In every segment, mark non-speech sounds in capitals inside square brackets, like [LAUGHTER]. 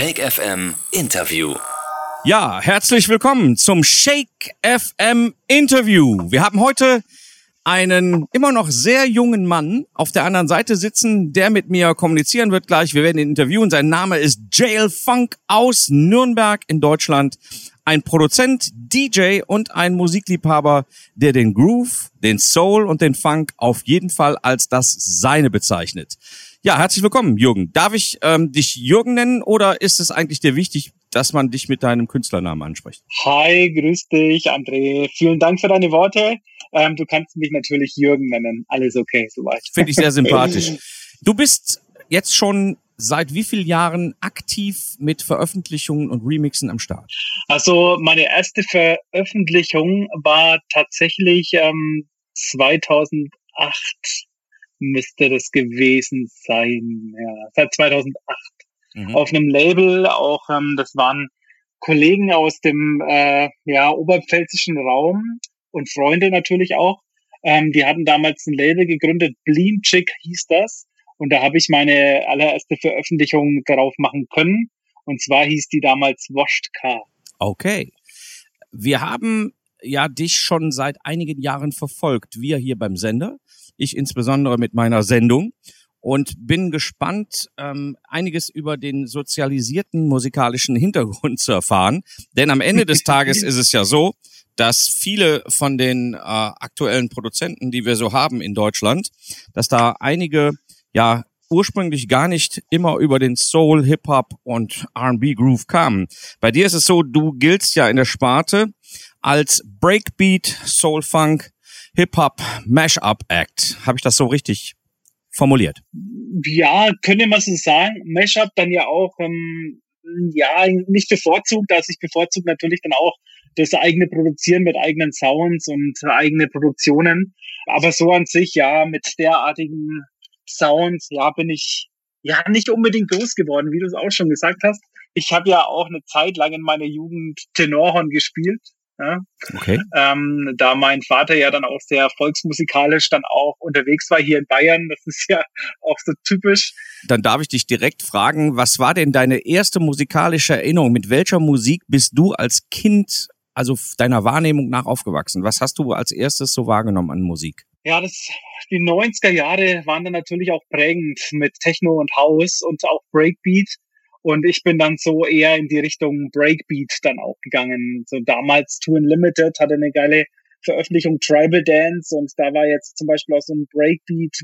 Shake FM Interview. Ja, herzlich willkommen zum Shake FM Interview. Wir haben heute einen immer noch sehr jungen Mann auf der anderen Seite sitzen, der mit mir kommunizieren wird gleich. Wir werden ihn interviewen. Sein Name ist Jail Funk aus Nürnberg in Deutschland. Ein Produzent, DJ und ein Musikliebhaber, der den Groove, den Soul und den Funk auf jeden Fall als das Seine bezeichnet. Ja, herzlich willkommen, Jürgen. Darf ich ähm, dich Jürgen nennen oder ist es eigentlich dir wichtig, dass man dich mit deinem Künstlernamen anspricht? Hi, grüß dich, André. Vielen Dank für deine Worte. Ähm, du kannst mich natürlich Jürgen nennen. Alles okay, soweit. Finde ich sehr sympathisch. [LAUGHS] Du bist jetzt schon seit wie vielen Jahren aktiv mit Veröffentlichungen und Remixen am Start? Also meine erste Veröffentlichung war tatsächlich ähm, 2008 müsste das gewesen sein. Ja, seit 2008 mhm. auf einem Label. Auch ähm, das waren Kollegen aus dem äh, ja oberpfälzischen Raum und Freunde natürlich auch. Ähm, die hatten damals ein Label gegründet, Bleam Chick hieß das. Und da habe ich meine allererste Veröffentlichung darauf machen können. Und zwar hieß die damals Washed Car. Okay. Wir haben ja dich schon seit einigen Jahren verfolgt, wir hier beim Sender, ich insbesondere mit meiner Sendung und bin gespannt, ähm, einiges über den sozialisierten musikalischen Hintergrund zu erfahren. Denn am Ende des Tages ist es ja so, dass viele von den äh, aktuellen Produzenten, die wir so haben in Deutschland, dass da einige ja ursprünglich gar nicht immer über den Soul, Hip-Hop und R&B Groove kamen. Bei dir ist es so, du giltst ja in der Sparte als Breakbeat, Soul Funk, Hip-Hop Mash-up Act. Habe ich das so richtig formuliert? Ja, könnte man so sagen. Mash-up dann ja auch ähm, ja nicht bevorzugt, also ich bevorzugt natürlich dann auch das eigene Produzieren mit eigenen Sounds und eigene Produktionen. Aber so an sich, ja, mit derartigen Sounds, ja, bin ich ja nicht unbedingt groß geworden, wie du es auch schon gesagt hast. Ich habe ja auch eine Zeit lang in meiner Jugend Tenorhorn gespielt. Ja? Okay. Ähm, da mein Vater ja dann auch sehr volksmusikalisch dann auch unterwegs war hier in Bayern, das ist ja [LAUGHS] auch so typisch. Dann darf ich dich direkt fragen, was war denn deine erste musikalische Erinnerung? Mit welcher Musik bist du als Kind, also deiner Wahrnehmung nach aufgewachsen? Was hast du als erstes so wahrgenommen an Musik? Ja, das, die 90er Jahre waren dann natürlich auch prägend mit Techno und House und auch Breakbeat. Und ich bin dann so eher in die Richtung Breakbeat dann auch gegangen. So damals Two Unlimited hatte eine geile Veröffentlichung Tribal Dance und da war jetzt zum Beispiel auch so ein Breakbeat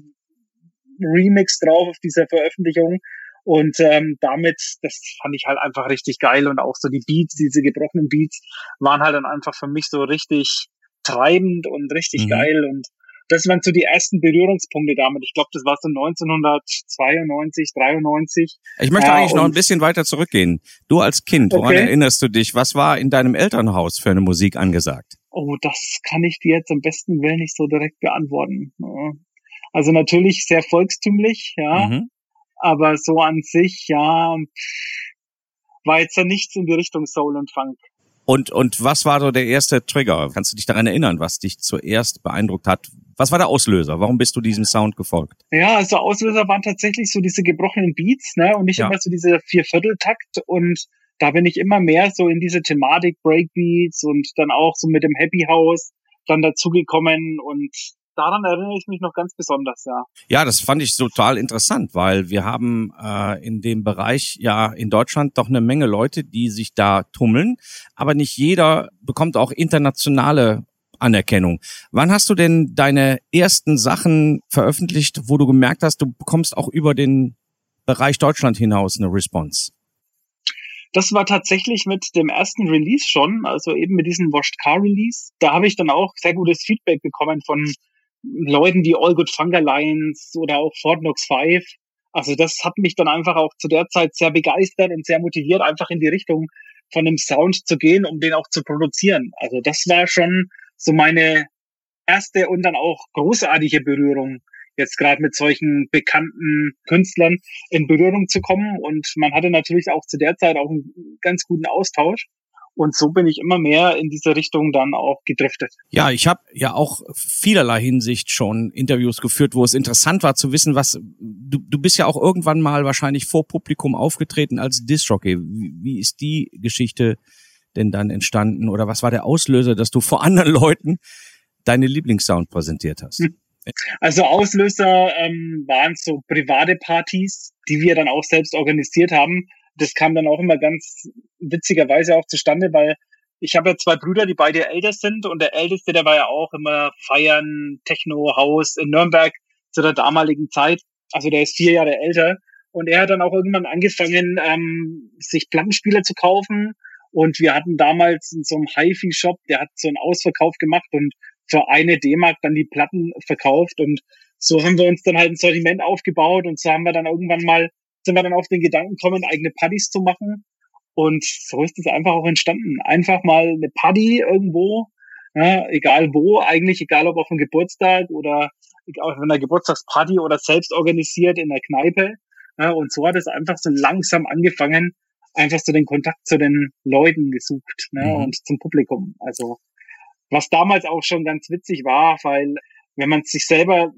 Remix drauf auf dieser Veröffentlichung. Und ähm, damit, das fand ich halt einfach richtig geil. Und auch so die Beats, diese gebrochenen Beats, waren halt dann einfach für mich so richtig treibend und richtig mhm. geil. Und das waren so die ersten Berührungspunkte damit. Ich glaube, das war so 1992, 93. Ich möchte eigentlich noch ein bisschen weiter zurückgehen. Du als Kind, woran okay. erinnerst du dich? Was war in deinem Elternhaus für eine Musik angesagt? Oh, das kann ich dir jetzt am besten Willen nicht so direkt beantworten. Also natürlich sehr volkstümlich, ja. Mhm. Aber so an sich, ja, war jetzt ja nichts in die Richtung Soul und Funk. Und, und was war so der erste Trigger? Kannst du dich daran erinnern, was dich zuerst beeindruckt hat? Was war der Auslöser? Warum bist du diesem Sound gefolgt? Ja, also Auslöser waren tatsächlich so diese gebrochenen Beats, ne? Und nicht ja. immer so dieser Viervierteltakt. Und da bin ich immer mehr so in diese Thematik Breakbeats und dann auch so mit dem Happy House dann dazugekommen und daran erinnere ich mich noch ganz besonders, ja. Ja, das fand ich total interessant, weil wir haben äh, in dem Bereich ja in Deutschland doch eine Menge Leute, die sich da tummeln, aber nicht jeder bekommt auch internationale Anerkennung. Wann hast du denn deine ersten Sachen veröffentlicht, wo du gemerkt hast, du bekommst auch über den Bereich Deutschland hinaus eine Response? Das war tatsächlich mit dem ersten Release schon, also eben mit diesem Washed Car Release. Da habe ich dann auch sehr gutes Feedback bekommen von Leuten wie All Good Funk Alliance oder auch Fort Knox 5. Also das hat mich dann einfach auch zu der Zeit sehr begeistert und sehr motiviert, einfach in die Richtung von dem Sound zu gehen, um den auch zu produzieren. Also das war schon so meine erste und dann auch großartige Berührung, jetzt gerade mit solchen bekannten Künstlern in Berührung zu kommen. Und man hatte natürlich auch zu der Zeit auch einen ganz guten Austausch. Und so bin ich immer mehr in diese Richtung dann auch gedriftet. Ja, ich habe ja auch vielerlei Hinsicht schon Interviews geführt, wo es interessant war zu wissen, was du, du bist ja auch irgendwann mal wahrscheinlich vor Publikum aufgetreten als Disc-Jockey. Wie, wie ist die Geschichte denn dann entstanden oder was war der Auslöser, dass du vor anderen Leuten deine Lieblingssound präsentiert hast? Hm. Also Auslöser ähm, waren so private Partys, die wir dann auch selbst organisiert haben das kam dann auch immer ganz witzigerweise auch zustande, weil ich habe ja zwei Brüder, die beide älter sind und der älteste, der war ja auch immer feiern, Techno, Haus in Nürnberg zu der damaligen Zeit. Also der ist vier Jahre älter. Und er hat dann auch irgendwann angefangen, ähm, sich Plattenspieler zu kaufen. Und wir hatten damals in so einem HiFi-Shop, der hat so einen Ausverkauf gemacht und für eine D-Mark dann die Platten verkauft. Und so haben wir uns dann halt ein Sortiment aufgebaut und so haben wir dann irgendwann mal sind wir dann auf den Gedanken gekommen, eigene Partys zu machen. Und so ist es einfach auch entstanden. Einfach mal eine Party irgendwo, ja, egal wo, eigentlich egal ob auf einem Geburtstag oder auf einer Geburtstagsparty oder selbst organisiert in der Kneipe. Ja, und so hat es einfach so langsam angefangen, einfach so den Kontakt zu den Leuten gesucht ne, mhm. und zum Publikum. Also was damals auch schon ganz witzig war, weil wenn man sich selber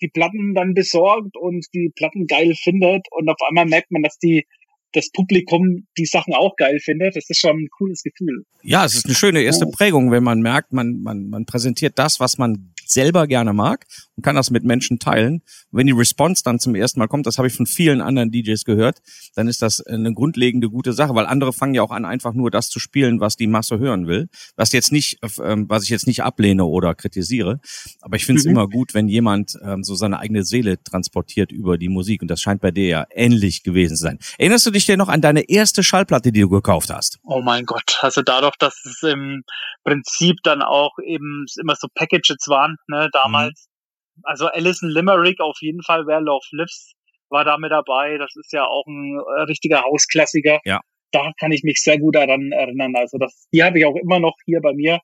die Platten dann besorgt und die Platten geil findet und auf einmal merkt man, dass die das Publikum die Sachen auch geil findet. Das ist schon ein cooles Gefühl. Ja, es ist eine schöne erste Prägung, wenn man merkt, man, man, man präsentiert das, was man selber gerne mag und kann das mit Menschen teilen. Und wenn die Response dann zum ersten Mal kommt, das habe ich von vielen anderen DJs gehört, dann ist das eine grundlegende gute Sache, weil andere fangen ja auch an, einfach nur das zu spielen, was die Masse hören will. Was jetzt nicht, ähm, was ich jetzt nicht ablehne oder kritisiere. Aber ich finde es mhm. immer gut, wenn jemand ähm, so seine eigene Seele transportiert über die Musik. Und das scheint bei dir ja ähnlich gewesen zu sein. Erinnerst du dich denn noch an deine erste Schallplatte, die du gekauft hast? Oh mein Gott. Also dadurch, dass es im Prinzip dann auch eben immer so Packages waren, ne, damals. Mhm. Also Alison Limerick auf jeden Fall, Where Love Lives war da mit dabei. Das ist ja auch ein äh, richtiger Hausklassiker. Ja. Da kann ich mich sehr gut daran erinnern. Also das, die habe ich auch immer noch hier bei mir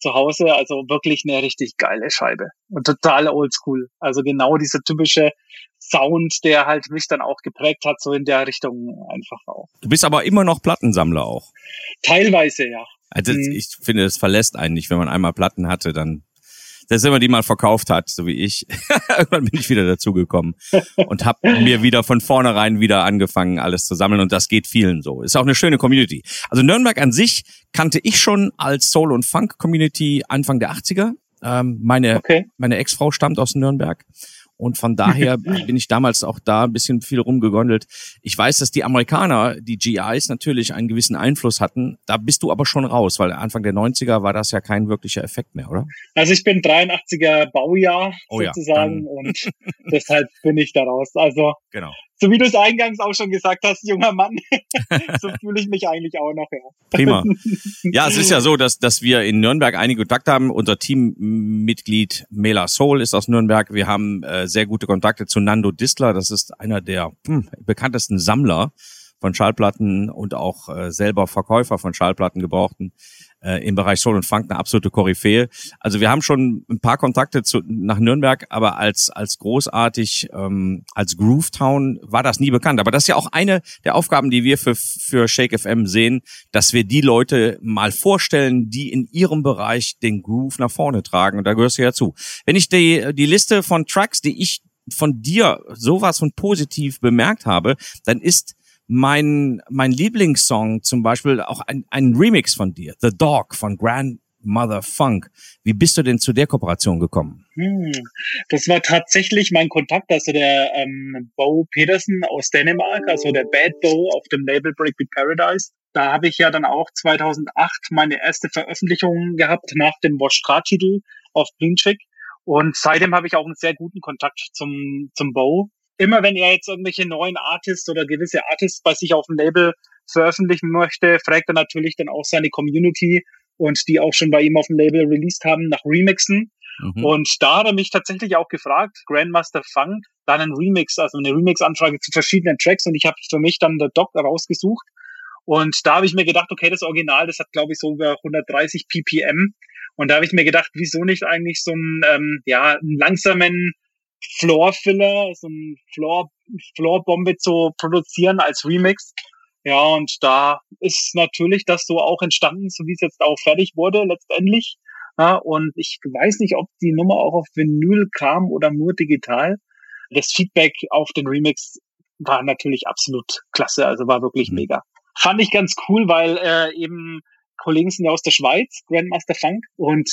zu Hause. Also wirklich eine richtig geile Scheibe und total oldschool. Also genau dieser typische Sound, der halt mich dann auch geprägt hat, so in der Richtung einfach auch. Du bist aber immer noch Plattensammler auch. Teilweise, ja. Also mhm. ich finde, es verlässt einen nicht, wenn man einmal Platten hatte, dann dass immer die mal verkauft hat, so wie ich. [LAUGHS] Irgendwann bin ich wieder dazugekommen und habe mir wieder von vornherein wieder angefangen, alles zu sammeln. Und das geht vielen so. Ist auch eine schöne Community. Also Nürnberg an sich kannte ich schon als Soul- und Funk-Community Anfang der 80er. Ähm, meine okay. meine Ex-Frau stammt aus Nürnberg. Und von daher [LAUGHS] bin ich damals auch da ein bisschen viel rumgegondelt. Ich weiß, dass die Amerikaner, die GIs natürlich einen gewissen Einfluss hatten. Da bist du aber schon raus, weil Anfang der 90er war das ja kein wirklicher Effekt mehr, oder? Also ich bin 83er Baujahr oh sozusagen ja, und [LAUGHS] deshalb bin ich da raus. Also genau so wie du es eingangs auch schon gesagt hast, junger Mann, [LAUGHS] so fühle ich mich eigentlich auch noch. Ja. Prima. [LAUGHS] Ja, es ist ja so, dass, dass wir in Nürnberg einige Kontakte haben. Unser Teammitglied Mela Soul ist aus Nürnberg. Wir haben äh, sehr gute Kontakte zu Nando Distler. Das ist einer der hm, bekanntesten Sammler von Schallplatten und auch äh, selber Verkäufer von Schallplatten gebrauchten äh, im Bereich Soul und Funk eine absolute Koryphäe. Also wir haben schon ein paar Kontakte zu, nach Nürnberg, aber als als großartig ähm, als Groove Town war das nie bekannt. Aber das ist ja auch eine der Aufgaben, die wir für für Shake FM sehen, dass wir die Leute mal vorstellen, die in ihrem Bereich den Groove nach vorne tragen. Und da gehörst du ja zu. Wenn ich die die Liste von Tracks, die ich von dir sowas von positiv bemerkt habe, dann ist mein, mein Lieblingssong zum Beispiel auch ein, ein Remix von dir, The Dog von Grandmother Funk. Wie bist du denn zu der Kooperation gekommen? Hm, das war tatsächlich mein Kontakt, also der ähm, Bo Peterson aus Dänemark, also der Bad Bo auf dem Label Breakbeat Paradise. Da habe ich ja dann auch 2008 meine erste Veröffentlichung gehabt nach dem Wash titel auf Blinchick. Und seitdem habe ich auch einen sehr guten Kontakt zum, zum Bo immer wenn er jetzt irgendwelche neuen Artists oder gewisse Artists bei sich auf dem Label veröffentlichen möchte, fragt er natürlich dann auch seine Community und die auch schon bei ihm auf dem Label released haben nach Remixen. Mhm. Und da hat er mich tatsächlich auch gefragt, Grandmaster Funk, dann einen Remix, also eine Remix-Anfrage zu verschiedenen Tracks und ich habe für mich dann der Doc rausgesucht. Und da habe ich mir gedacht, okay, das Original, das hat glaube ich so über 130 ppm. Und da habe ich mir gedacht, wieso nicht eigentlich so einen, ähm, ja, einen langsamen Floor Filler, so ein Floor, Floor Bombe zu produzieren als Remix. Ja, und da ist natürlich das so auch entstanden, so wie es jetzt auch fertig wurde letztendlich. Ja, und ich weiß nicht, ob die Nummer auch auf Vinyl kam oder nur digital. Das Feedback auf den Remix war natürlich absolut klasse, also war wirklich mhm. mega. Fand ich ganz cool, weil äh, eben Kollegen sind ja aus der Schweiz, Grandmaster Funk, und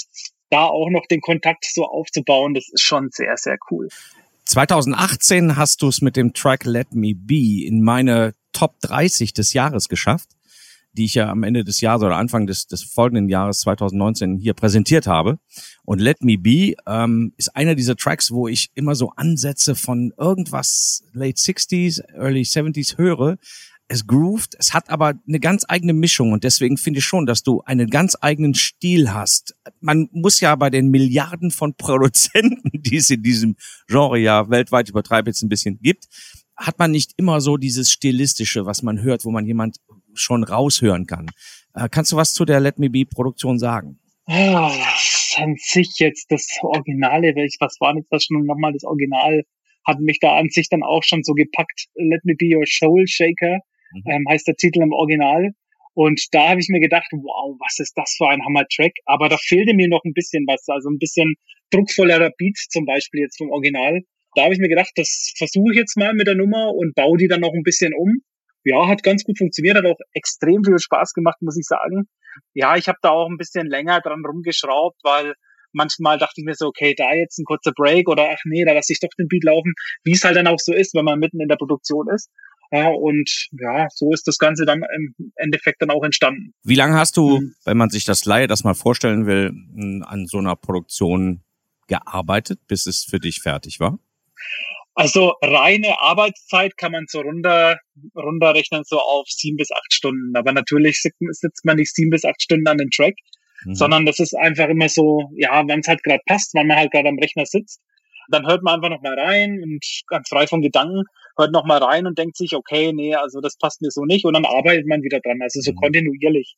da auch noch den Kontakt so aufzubauen, das ist schon sehr, sehr cool. 2018 hast du es mit dem Track Let Me Be in meine Top 30 des Jahres geschafft, die ich ja am Ende des Jahres oder Anfang des, des folgenden Jahres 2019 hier präsentiert habe. Und Let Me Be ähm, ist einer dieser Tracks, wo ich immer so Ansätze von irgendwas Late 60s, Early 70s höre, es groovt, es hat aber eine ganz eigene Mischung und deswegen finde ich schon, dass du einen ganz eigenen Stil hast. Man muss ja bei den Milliarden von [LAUGHS] Produzenten, die es in diesem Genre ja weltweit übertreibe jetzt ein bisschen gibt, hat man nicht immer so dieses stilistische, was man hört, wo man jemand schon raushören kann. Äh, kannst du was zu der Let Me Be Produktion sagen? Ja, an sich jetzt das Originale, was war jetzt das schon nochmal das Original, hat mich da an sich dann auch schon so gepackt. Let Me Be Your Soul Shaker. Ähm, heißt der Titel im Original. Und da habe ich mir gedacht, wow, was ist das für ein Hammer-Track? Aber da fehlte mir noch ein bisschen was, also ein bisschen druckvollerer Beat zum Beispiel jetzt vom Original. Da habe ich mir gedacht, das versuche ich jetzt mal mit der Nummer und baue die dann noch ein bisschen um. Ja, hat ganz gut funktioniert, hat auch extrem viel Spaß gemacht, muss ich sagen. Ja, ich habe da auch ein bisschen länger dran rumgeschraubt, weil manchmal dachte ich mir so, okay, da jetzt ein kurzer Break oder ach nee, da lasse ich doch den Beat laufen, wie es halt dann auch so ist, wenn man mitten in der Produktion ist. Ja, und ja, so ist das Ganze dann im Endeffekt dann auch entstanden. Wie lange hast du, mhm. wenn man sich das Laie das mal vorstellen will, an so einer Produktion gearbeitet, bis es für dich fertig war? Also reine Arbeitszeit kann man so runter, runterrechnen, so auf sieben bis acht Stunden. Aber natürlich sitzt man nicht sieben bis acht Stunden an den Track, mhm. sondern das ist einfach immer so, ja, wenn es halt gerade passt, wenn man halt gerade am Rechner sitzt, dann hört man einfach noch mal rein und ganz frei von Gedanken hört noch mal rein und denkt sich, okay, nee, also das passt mir so nicht und dann arbeitet man wieder dran, also so mhm. kontinuierlich.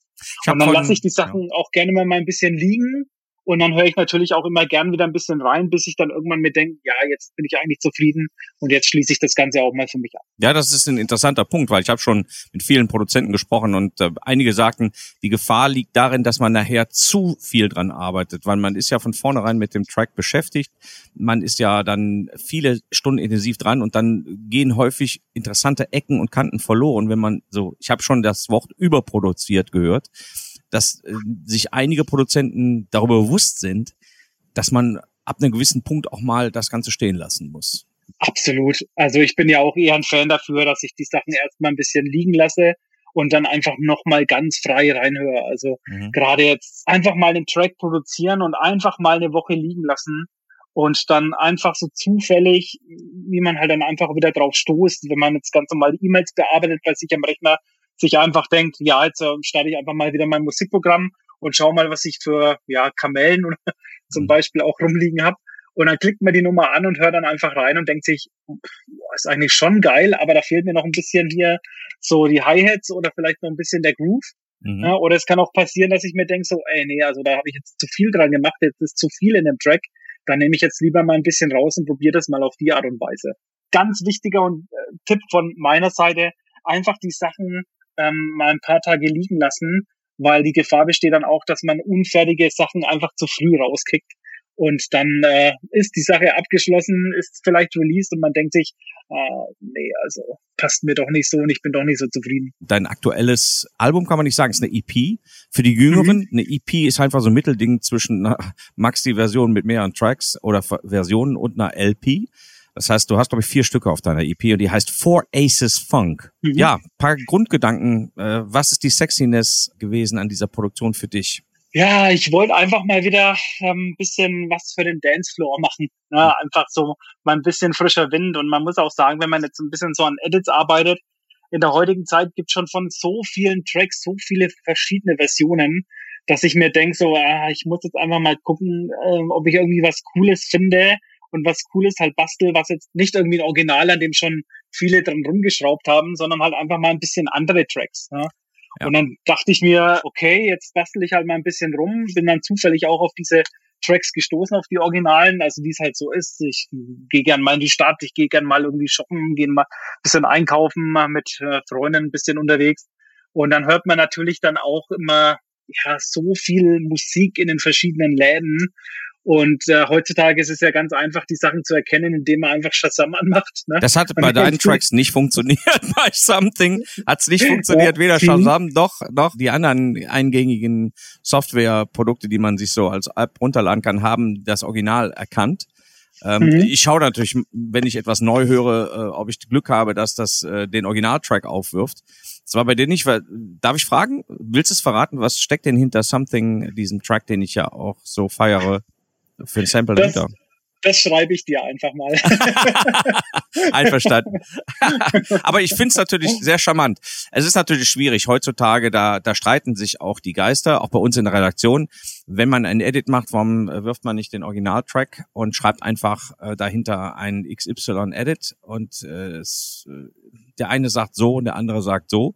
Und dann lasse ich die Sachen ja. auch gerne mal ein bisschen liegen und dann höre ich natürlich auch immer gern wieder ein bisschen rein, bis ich dann irgendwann mir denke, ja, jetzt bin ich eigentlich zufrieden und jetzt schließe ich das Ganze auch mal für mich ab. Ja, das ist ein interessanter Punkt, weil ich habe schon mit vielen Produzenten gesprochen und äh, einige sagten, die Gefahr liegt darin, dass man nachher zu viel dran arbeitet, weil man ist ja von vornherein mit dem Track beschäftigt. Man ist ja dann viele Stunden intensiv dran und dann gehen häufig interessante Ecken und Kanten verloren, wenn man so, ich habe schon das Wort überproduziert gehört dass äh, sich einige Produzenten darüber bewusst sind, dass man ab einem gewissen Punkt auch mal das Ganze stehen lassen muss. Absolut. Also ich bin ja auch eher ein Fan dafür, dass ich die Sachen erstmal ein bisschen liegen lasse und dann einfach nochmal ganz frei reinhöre. Also mhm. gerade jetzt einfach mal den Track produzieren und einfach mal eine Woche liegen lassen und dann einfach so zufällig, wie man halt dann einfach wieder drauf stoßt, wenn man jetzt ganz normal E-Mails bearbeitet bei sich am Rechner, sich einfach denkt, ja, jetzt äh, starte ich einfach mal wieder mein Musikprogramm und schau mal, was ich für ja, Kamellen oder [LAUGHS] zum mhm. Beispiel auch rumliegen habe. Und dann klickt man die Nummer an und hört dann einfach rein und denkt sich, boah, ist eigentlich schon geil, aber da fehlt mir noch ein bisschen hier so die Hi-Hats oder vielleicht noch ein bisschen der Groove. Mhm. Ja, oder es kann auch passieren, dass ich mir denke, so, ey, nee, also da habe ich jetzt zu viel dran gemacht, jetzt ist zu viel in dem Track. Dann nehme ich jetzt lieber mal ein bisschen raus und probiere das mal auf die Art und Weise. Ganz wichtiger und, äh, Tipp von meiner Seite, einfach die Sachen ähm, mal ein paar Tage liegen lassen, weil die Gefahr besteht dann auch, dass man unfertige Sachen einfach zu früh rauskickt. Und dann äh, ist die Sache abgeschlossen, ist vielleicht released und man denkt sich, äh, nee, also passt mir doch nicht so und ich bin doch nicht so zufrieden. Dein aktuelles Album kann man nicht sagen, ist eine EP. Für die Jüngeren, mhm. eine EP ist einfach so ein Mittelding zwischen [LAUGHS] einer Maxi-Version mit mehreren Tracks oder Versionen und einer LP. Das heißt, du hast, glaube ich, vier Stücke auf deiner EP und die heißt Four Aces Funk. Mhm. Ja, paar Grundgedanken. Äh, was ist die Sexiness gewesen an dieser Produktion für dich? Ja, ich wollte einfach mal wieder ein ähm, bisschen was für den Dancefloor machen. Ne? Mhm. Einfach so mal ein bisschen frischer Wind. Und man muss auch sagen, wenn man jetzt ein bisschen so an Edits arbeitet, in der heutigen Zeit gibt schon von so vielen Tracks so viele verschiedene Versionen, dass ich mir denke, so, ah, ich muss jetzt einfach mal gucken, äh, ob ich irgendwie was Cooles finde, und was Cooles halt bastel, was jetzt nicht irgendwie ein Original, an dem schon viele dran rumgeschraubt haben, sondern halt einfach mal ein bisschen andere Tracks. Ja? Ja. Und dann dachte ich mir, okay, jetzt bastel ich halt mal ein bisschen rum, bin dann zufällig auch auf diese Tracks gestoßen auf die Originalen, also wie es halt so ist. Ich gehe gern mal in die Stadt, ich gehe gern mal irgendwie shoppen, gehe mal ein bisschen einkaufen, mal mit äh, Freunden ein bisschen unterwegs. Und dann hört man natürlich dann auch immer ja so viel Musik in den verschiedenen Läden und äh, heutzutage ist es ja ganz einfach, die Sachen zu erkennen, indem man einfach Shazam anmacht. Ne? Das hat bei deinen Tracks nicht funktioniert. [LAUGHS] bei Something hat es nicht funktioniert. Weder Shazam noch, noch die anderen eingängigen Softwareprodukte, die man sich so als App runterladen kann, haben das Original erkannt. Ähm, mhm. Ich schaue natürlich, wenn ich etwas neu höre, äh, ob ich Glück habe, dass das äh, den Originaltrack aufwirft. Das war bei dir nicht, weil, darf ich fragen, willst du es verraten, was steckt denn hinter Something, diesem Track, den ich ja auch so feiere? Für ein Sample das, dahinter. Das schreibe ich dir einfach mal. [LAUGHS] Einverstanden. [LAUGHS] Aber ich finde es natürlich sehr charmant. Es ist natürlich schwierig heutzutage, da, da streiten sich auch die Geister, auch bei uns in der Redaktion. Wenn man ein Edit macht, warum äh, wirft man nicht den Originaltrack und schreibt einfach äh, dahinter ein XY-Edit und äh, es, äh, der eine sagt so und der andere sagt so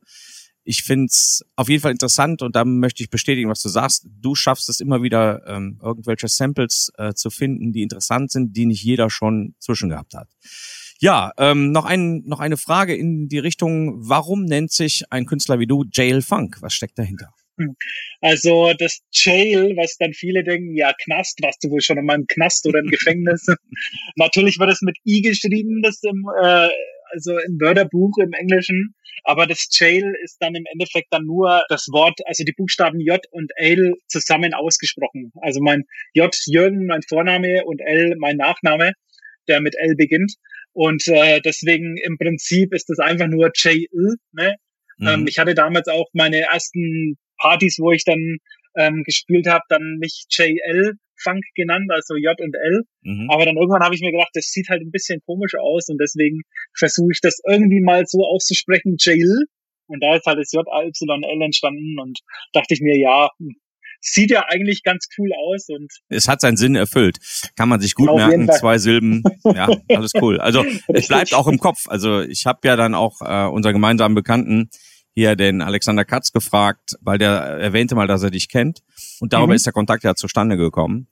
ich finde es auf jeden Fall interessant und da möchte ich bestätigen, was du sagst. Du schaffst es immer wieder, ähm, irgendwelche Samples äh, zu finden, die interessant sind, die nicht jeder schon zwischen gehabt hat. Ja, ähm, noch, ein, noch eine Frage in die Richtung, warum nennt sich ein Künstler wie du Jail Funk? Was steckt dahinter? Hm. Also das Jail, was dann viele denken, ja Knast, warst du wohl schon in meinem Knast oder im Gefängnis? [LAUGHS] Natürlich wird es mit I geschrieben, das im, äh, also im Wörterbuch im Englischen. Aber das Jail ist dann im Endeffekt dann nur das Wort, also die Buchstaben J und L zusammen ausgesprochen. Also mein J Jürgen, mein Vorname und L mein Nachname, der mit L beginnt. Und äh, deswegen im Prinzip ist das einfach nur JL. Ne? Mhm. Ähm, ich hatte damals auch meine ersten Partys, wo ich dann ähm, gespielt habe, dann nicht JL Funk genannt, also J und L. Mhm. Aber dann irgendwann habe ich mir gedacht, das sieht halt ein bisschen komisch aus und deswegen versuche ich das irgendwie mal so auszusprechen, JL. Und da ist halt das J, Y, L entstanden und dachte ich mir, ja, sieht ja eigentlich ganz cool aus und es hat seinen Sinn erfüllt. Kann man sich gut merken, zwei Silben, ja, [LAUGHS] alles cool. Also es bleibt auch im Kopf. Also ich habe ja dann auch äh, unser gemeinsamen Bekannten hier den Alexander Katz gefragt, weil der erwähnte mal, dass er dich kennt. Und darüber mhm. ist der Kontakt ja zustande gekommen.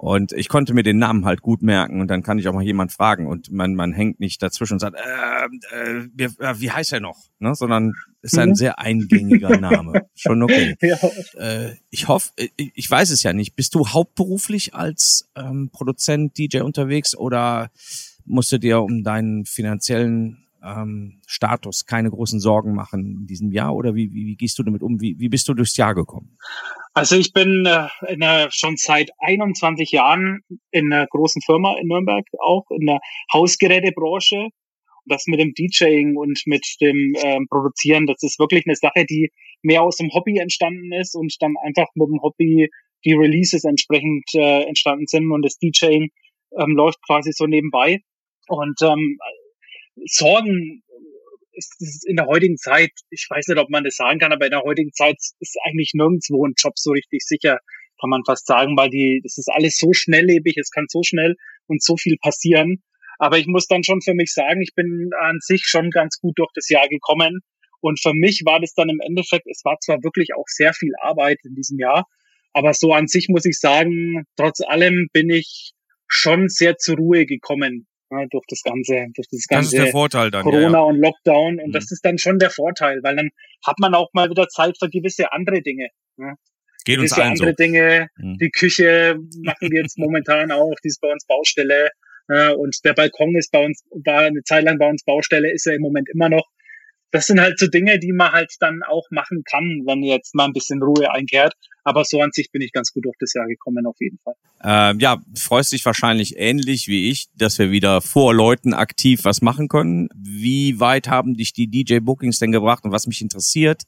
Und ich konnte mir den Namen halt gut merken und dann kann ich auch mal jemand fragen und man, man hängt nicht dazwischen und sagt, äh, äh, wie, äh, wie heißt er noch? Ne? Sondern ist ein mhm. sehr eingängiger [LAUGHS] Name. Schon okay. [LAUGHS] Ja. Äh, ich hoffe, ich, äh, ich weiß es ja nicht. Bist du hauptberuflich als ähm, Produzent, DJ unterwegs oder musst du dir um deinen finanziellen ähm, Status keine großen Sorgen machen in diesem Jahr oder wie, wie, wie gehst du damit um? Wie, wie bist du durchs Jahr gekommen? Also ich bin äh, in einer, schon seit 21 Jahren in einer großen Firma in Nürnberg auch, in der Hausgerätebranche. das mit dem DJing und mit dem ähm, Produzieren, das ist wirklich eine Sache, die mehr aus dem Hobby entstanden ist und dann einfach mit dem Hobby die Releases entsprechend äh, entstanden sind und das DJing ähm, läuft quasi so nebenbei. Und ähm, Sorgen ist, ist in der heutigen Zeit, ich weiß nicht, ob man das sagen kann, aber in der heutigen Zeit ist eigentlich nirgendwo ein Job so richtig sicher, kann man fast sagen, weil die, das ist alles so schnelllebig, es kann so schnell und so viel passieren. Aber ich muss dann schon für mich sagen, ich bin an sich schon ganz gut durch das Jahr gekommen. Und für mich war das dann im Endeffekt, es war zwar wirklich auch sehr viel Arbeit in diesem Jahr, aber so an sich muss ich sagen, trotz allem bin ich schon sehr zur Ruhe gekommen ja, durch das ganze, durch das ganze das Vorteil dann, Corona ja, ja. und Lockdown. Und mhm. das ist dann schon der Vorteil, weil dann hat man auch mal wieder Zeit für gewisse andere Dinge. Ja. Geht gewisse uns allen andere so. Dinge. Mhm. Die Küche machen wir jetzt [LAUGHS] momentan auch, die ist bei uns Baustelle. Ja, und der Balkon ist bei uns, war eine Zeit lang bei uns Baustelle, ist er im Moment immer noch das sind halt so Dinge, die man halt dann auch machen kann, wenn jetzt mal ein bisschen Ruhe einkehrt. Aber so an sich bin ich ganz gut durch das Jahr gekommen, auf jeden Fall. Ähm, ja, freust dich wahrscheinlich ähnlich wie ich, dass wir wieder vor Leuten aktiv was machen können. Wie weit haben dich die DJ-Bookings denn gebracht? Und was mich interessiert,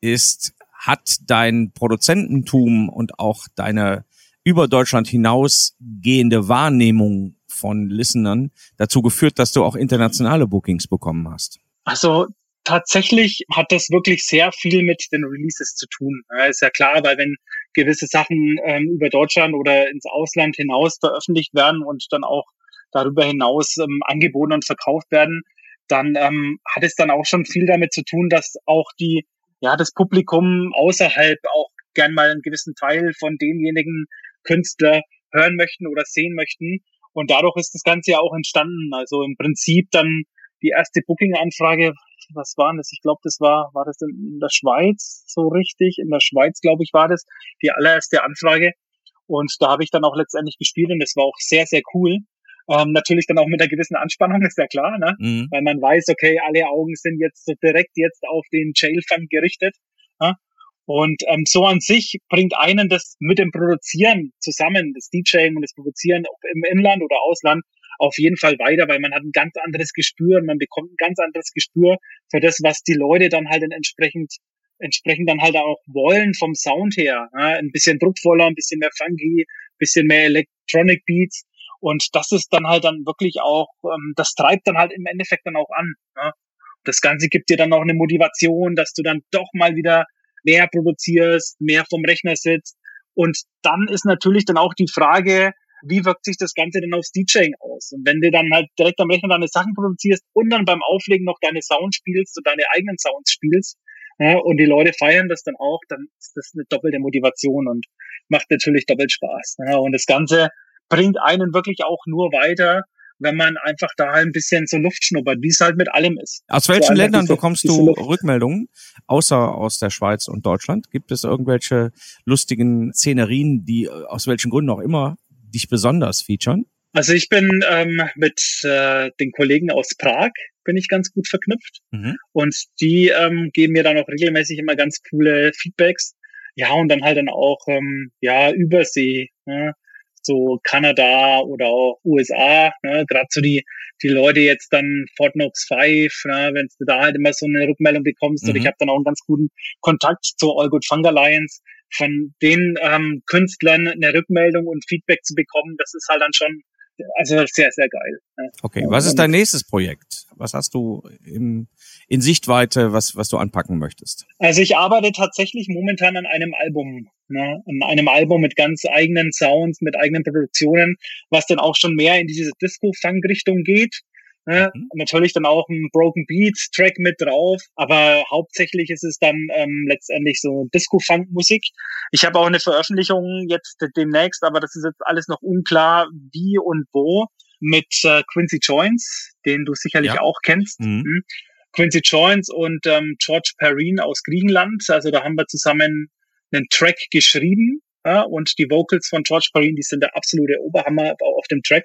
ist, hat dein Produzententum und auch deine über Deutschland hinausgehende Wahrnehmung von Listenern dazu geführt, dass du auch internationale Bookings bekommen hast? Also tatsächlich hat das wirklich sehr viel mit den Releases zu tun. Ist ja klar, weil wenn gewisse Sachen ähm, über Deutschland oder ins Ausland hinaus veröffentlicht werden und dann auch darüber hinaus ähm, angeboten und verkauft werden, dann ähm, hat es dann auch schon viel damit zu tun, dass auch die, ja, das Publikum außerhalb auch gern mal einen gewissen Teil von demjenigen Künstler hören möchten oder sehen möchten. Und dadurch ist das Ganze ja auch entstanden. Also im Prinzip dann die erste Booking-Anfrage, was war das? Ich glaube, das war, war das in der Schweiz so richtig? In der Schweiz, glaube ich, war das die allererste Anfrage. Und da habe ich dann auch letztendlich gespielt und das war auch sehr, sehr cool. Ähm, natürlich dann auch mit einer gewissen Anspannung, [LAUGHS] ist ja klar, ne? Mhm. weil man weiß, okay, alle Augen sind jetzt so direkt jetzt auf den Jailfund gerichtet. Ne? Und ähm, so an sich bringt einen das mit dem Produzieren zusammen, das DJing und das Produzieren im Inland oder Ausland, auf jeden Fall weiter, weil man hat ein ganz anderes Gespür und man bekommt ein ganz anderes Gespür für das, was die Leute dann halt entsprechend entsprechend dann halt auch wollen vom Sound her. Ja, ein bisschen druckvoller, ein bisschen mehr funky, ein bisschen mehr Electronic Beats. Und das ist dann halt dann wirklich auch, ähm, das treibt dann halt im Endeffekt dann auch an. Ja. Das Ganze gibt dir dann auch eine Motivation, dass du dann doch mal wieder mehr produzierst, mehr vom Rechner sitzt. Und dann ist natürlich dann auch die Frage, wie wirkt sich das Ganze denn aufs DJing aus? Und wenn du dann halt direkt am Rechner deine Sachen produzierst und dann beim Auflegen noch deine Sounds spielst und deine eigenen Sounds spielst, ja, und die Leute feiern das dann auch, dann ist das eine doppelte Motivation und macht natürlich doppelt Spaß. Ja, und das Ganze bringt einen wirklich auch nur weiter, wenn man einfach da ein bisschen so Luft schnuppert, wie es halt mit allem ist. Aus welchen so Ländern bekommst du Rückmeldungen, außer aus der Schweiz und Deutschland? Gibt es irgendwelche lustigen Szenerien, die aus welchen Gründen auch immer dich besonders featuren? Also ich bin ähm, mit äh, den Kollegen aus Prag bin ich ganz gut verknüpft mhm. und die ähm, geben mir dann auch regelmäßig immer ganz coole Feedbacks. Ja und dann halt dann auch ähm, ja Übersee, ne? So Kanada oder auch USA. Ne? Gerade so die die Leute jetzt dann Fort Knox 5, ne? wenn du da halt immer so eine Rückmeldung bekommst. Mhm. Und ich habe dann auch einen ganz guten Kontakt zur All Good Funk Alliance von den ähm, Künstlern eine Rückmeldung und Feedback zu bekommen, das ist halt dann schon also sehr, sehr geil. Okay, was ist dein nächstes Projekt? Was hast du im, in Sichtweite, was, was du anpacken möchtest? Also ich arbeite tatsächlich momentan an einem Album, ne? an einem Album mit ganz eigenen Sounds, mit eigenen Produktionen, was dann auch schon mehr in diese Disco-Funk-Richtung geht. Ne? Mhm. Natürlich dann auch ein Broken Beats Track mit drauf, aber hauptsächlich ist es dann ähm, letztendlich so Disco-Funk-Musik. Ich habe auch eine Veröffentlichung jetzt demnächst, aber das ist jetzt alles noch unklar, wie und wo, mit äh, Quincy Joins, den du sicherlich ja. auch kennst. Mhm. Mhm. Quincy Joins und ähm, George Perrine aus Griechenland. Also da haben wir zusammen einen Track geschrieben ja, und die Vocals von George Perrine, die sind der absolute Oberhammer auf dem Track.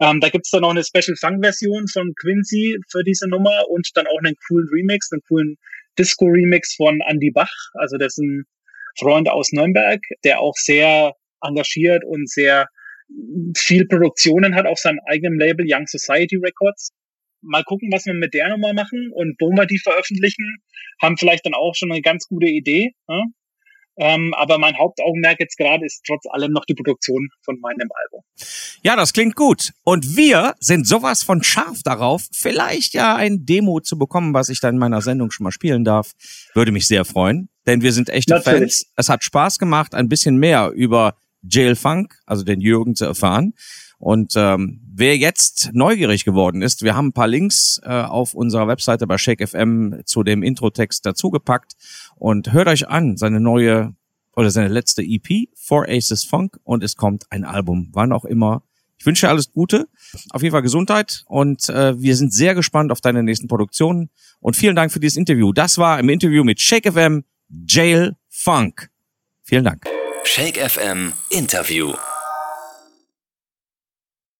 Ähm, da gibt's dann noch eine Special Funk-Version von Quincy für diese Nummer und dann auch einen coolen Remix, einen coolen Disco-Remix von Andy Bach. Also das ist ein Freund aus Nürnberg, der auch sehr engagiert und sehr viel Produktionen hat auf seinem eigenen Label Young Society Records. Mal gucken, was wir mit der Nummer machen und wo wir die veröffentlichen. Haben vielleicht dann auch schon eine ganz gute Idee. Ja? Ähm, aber mein Hauptaugenmerk jetzt gerade ist trotz allem noch die Produktion von meinem Album. Ja, das klingt gut. Und wir sind sowas von scharf darauf, vielleicht ja ein Demo zu bekommen, was ich dann in meiner Sendung schon mal spielen darf. Würde mich sehr freuen, denn wir sind echte Natürlich. Fans. Es hat Spaß gemacht, ein bisschen mehr über Jail Funk, also den Jürgen, zu erfahren. Und ähm, wer jetzt neugierig geworden ist, wir haben ein paar Links äh, auf unserer Webseite bei Shake FM zu dem Introtext dazugepackt und hört euch an seine neue oder seine letzte EP, Four Aces Funk und es kommt ein Album, wann auch immer. Ich wünsche dir alles Gute, auf jeden Fall Gesundheit und äh, wir sind sehr gespannt auf deine nächsten Produktionen und vielen Dank für dieses Interview. Das war im Interview mit Shake FM Jail Funk. Vielen Dank. Shake FM Interview.